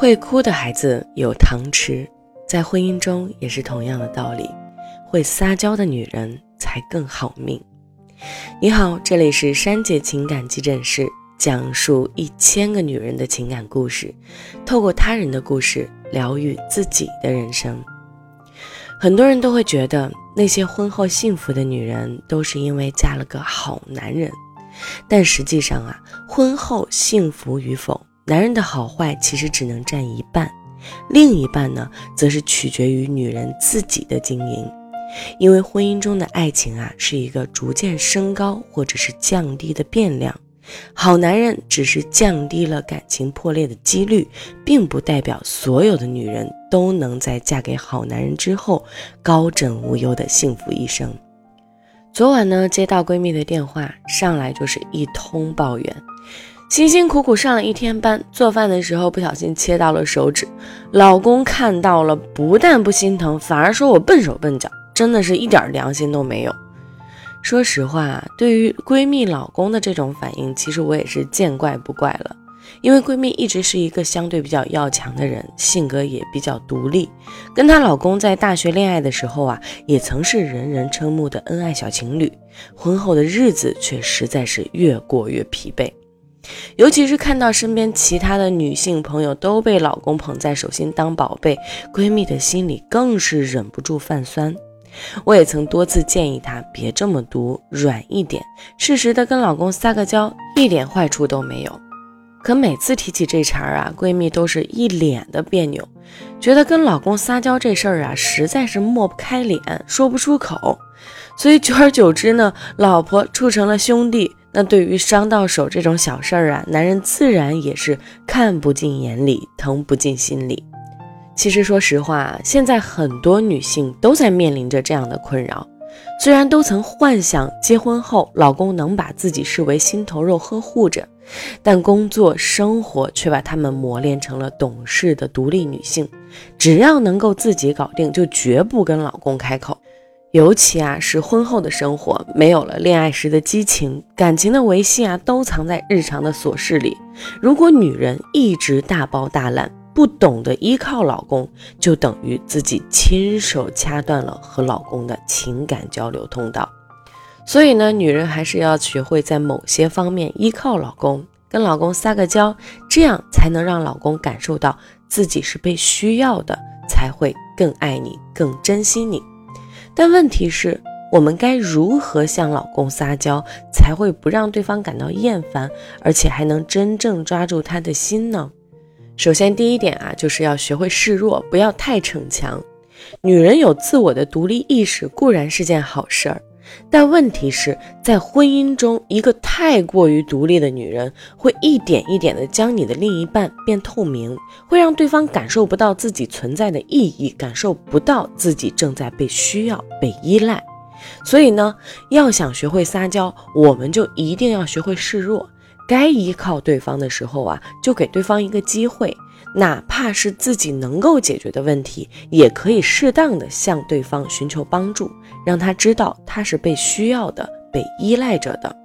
会哭的孩子有糖吃，在婚姻中也是同样的道理。会撒娇的女人才更好命。你好，这里是珊姐情感急诊室，讲述一千个女人的情感故事，透过他人的故事疗愈自己的人生。很多人都会觉得，那些婚后幸福的女人都是因为嫁了个好男人，但实际上啊，婚后幸福与否，男人的好坏其实只能占一半，另一半呢，则是取决于女人自己的经营。因为婚姻中的爱情啊，是一个逐渐升高或者是降低的变量。好男人只是降低了感情破裂的几率，并不代表所有的女人都能在嫁给好男人之后高枕无忧的幸福一生。昨晚呢，接到闺蜜的电话，上来就是一通抱怨，辛辛苦苦上了一天班，做饭的时候不小心切到了手指，老公看到了，不但不心疼，反而说我笨手笨脚。真的是一点良心都没有。说实话，对于闺蜜老公的这种反应，其实我也是见怪不怪了。因为闺蜜一直是一个相对比较要强的人，性格也比较独立。跟她老公在大学恋爱的时候啊，也曾是人人称目的恩爱小情侣。婚后的日子却实在是越过越疲惫，尤其是看到身边其他的女性朋友都被老公捧在手心当宝贝，闺蜜的心里更是忍不住泛酸。我也曾多次建议她别这么毒，软一点，适时的跟老公撒个娇，一点坏处都没有。可每次提起这茬儿啊，闺蜜都是一脸的别扭，觉得跟老公撒娇这事儿啊，实在是抹不开脸，说不出口。所以久而久之呢，老婆处成了兄弟，那对于伤到手这种小事儿啊，男人自然也是看不进眼里，疼不进心里。其实，说实话，现在很多女性都在面临着这样的困扰。虽然都曾幻想结婚后老公能把自己视为心头肉呵护着，但工作生活却把她们磨练成了懂事的独立女性。只要能够自己搞定，就绝不跟老公开口。尤其啊，是婚后的生活，没有了恋爱时的激情，感情的维系啊，都藏在日常的琐事里。如果女人一直大包大揽，不懂得依靠老公，就等于自己亲手掐断了和老公的情感交流通道。所以呢，女人还是要学会在某些方面依靠老公，跟老公撒个娇，这样才能让老公感受到自己是被需要的，才会更爱你，更珍惜你。但问题是，我们该如何向老公撒娇，才会不让对方感到厌烦，而且还能真正抓住他的心呢？首先，第一点啊，就是要学会示弱，不要太逞强。女人有自我的独立意识固然是件好事儿，但问题是在婚姻中，一个太过于独立的女人，会一点一点的将你的另一半变透明，会让对方感受不到自己存在的意义，感受不到自己正在被需要、被依赖。所以呢，要想学会撒娇，我们就一定要学会示弱。该依靠对方的时候啊，就给对方一个机会，哪怕是自己能够解决的问题，也可以适当的向对方寻求帮助，让他知道他是被需要的、被依赖着的。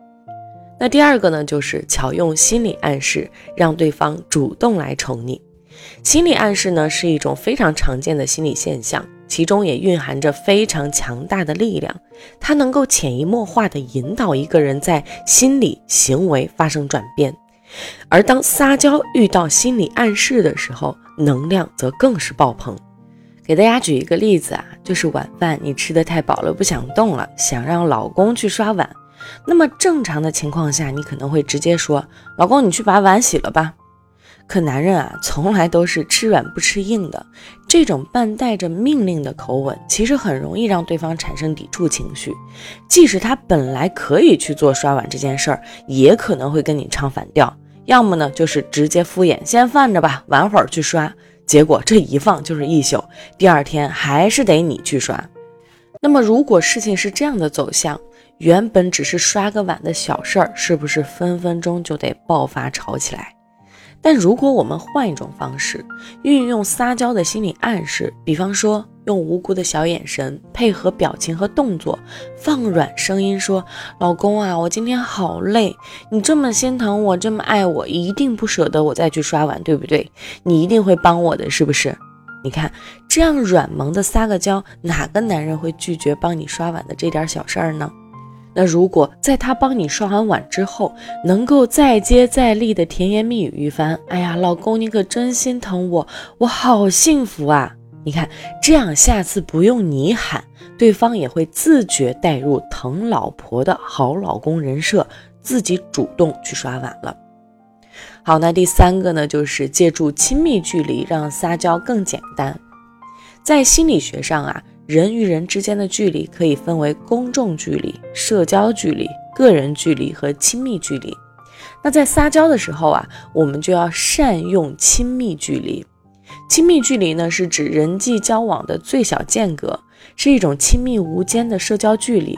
那第二个呢，就是巧用心理暗示，让对方主动来宠你。心理暗示呢，是一种非常常见的心理现象。其中也蕴含着非常强大的力量，它能够潜移默化地引导一个人在心理行为发生转变。而当撒娇遇到心理暗示的时候，能量则更是爆棚。给大家举一个例子啊，就是晚饭你吃的太饱了，不想动了，想让老公去刷碗。那么正常的情况下，你可能会直接说：“老公，你去把碗洗了吧。”可男人啊，从来都是吃软不吃硬的。这种半带着命令的口吻，其实很容易让对方产生抵触情绪。即使他本来可以去做刷碗这件事儿，也可能会跟你唱反调。要么呢，就是直接敷衍，先放着吧，晚会儿去刷。结果这一放就是一宿，第二天还是得你去刷。那么，如果事情是这样的走向，原本只是刷个碗的小事儿，是不是分分钟就得爆发吵起来？但如果我们换一种方式，运用撒娇的心理暗示，比方说用无辜的小眼神配合表情和动作，放软声音说：“老公啊，我今天好累，你这么心疼我，这么爱我，一定不舍得我再去刷碗，对不对？你一定会帮我的，是不是？你看这样软萌的撒个娇，哪个男人会拒绝帮你刷碗的这点小事儿呢？那如果在他帮你刷完碗之后，能够再接再厉的甜言蜜语一番，哎呀，老公你可真心疼我，我好幸福啊！”你看，这样下次不用你喊，对方也会自觉带入疼老婆的好老公人设，自己主动去刷碗了。好，那第三个呢，就是借助亲密距离让撒娇更简单。在心理学上啊，人与人之间的距离可以分为公众距离、社交距离、个人距离和亲密距离。那在撒娇的时候啊，我们就要善用亲密距离。亲密距离呢，是指人际交往的最小间隔，是一种亲密无间的社交距离，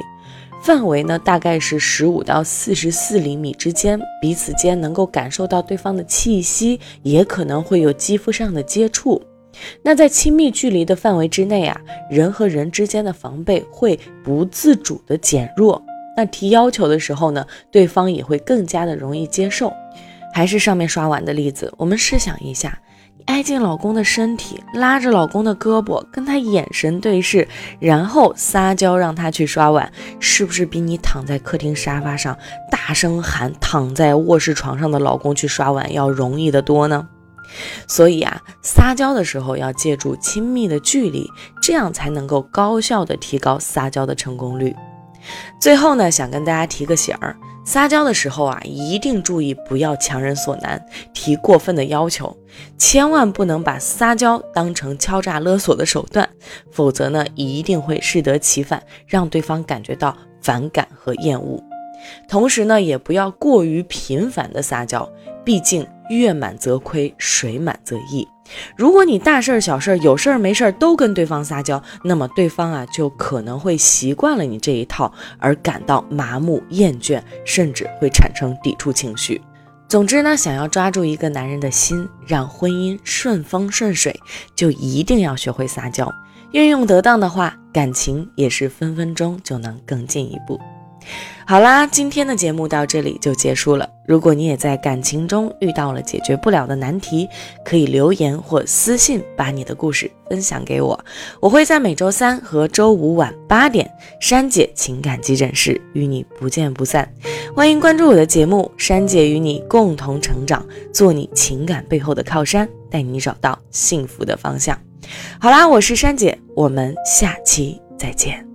范围呢大概是十五到四十四厘米之间，彼此间能够感受到对方的气息，也可能会有肌肤上的接触。那在亲密距离的范围之内啊，人和人之间的防备会不自主的减弱，那提要求的时候呢，对方也会更加的容易接受。还是上面刷碗的例子，我们试想一下。挨近老公的身体，拉着老公的胳膊，跟他眼神对视，然后撒娇让他去刷碗，是不是比你躺在客厅沙发上大声喊躺在卧室床上的老公去刷碗要容易得多呢？所以啊，撒娇的时候要借助亲密的距离，这样才能够高效的提高撒娇的成功率。最后呢，想跟大家提个醒儿。撒娇的时候啊，一定注意不要强人所难，提过分的要求，千万不能把撒娇当成敲诈勒索的手段，否则呢，一定会适得其反，让对方感觉到反感和厌恶。同时呢，也不要过于频繁的撒娇，毕竟月满则亏，水满则溢。如果你大事儿、小事儿、有事儿没事儿都跟对方撒娇，那么对方啊就可能会习惯了你这一套，而感到麻木、厌倦，甚至会产生抵触情绪。总之呢，想要抓住一个男人的心，让婚姻顺风顺水，就一定要学会撒娇。运用得当的话，感情也是分分钟就能更进一步。好啦，今天的节目到这里就结束了。如果你也在感情中遇到了解决不了的难题，可以留言或私信把你的故事分享给我，我会在每周三和周五晚八点，珊姐情感急诊室与你不见不散。欢迎关注我的节目，珊姐与你共同成长，做你情感背后的靠山，带你找到幸福的方向。好啦，我是珊姐，我们下期再见。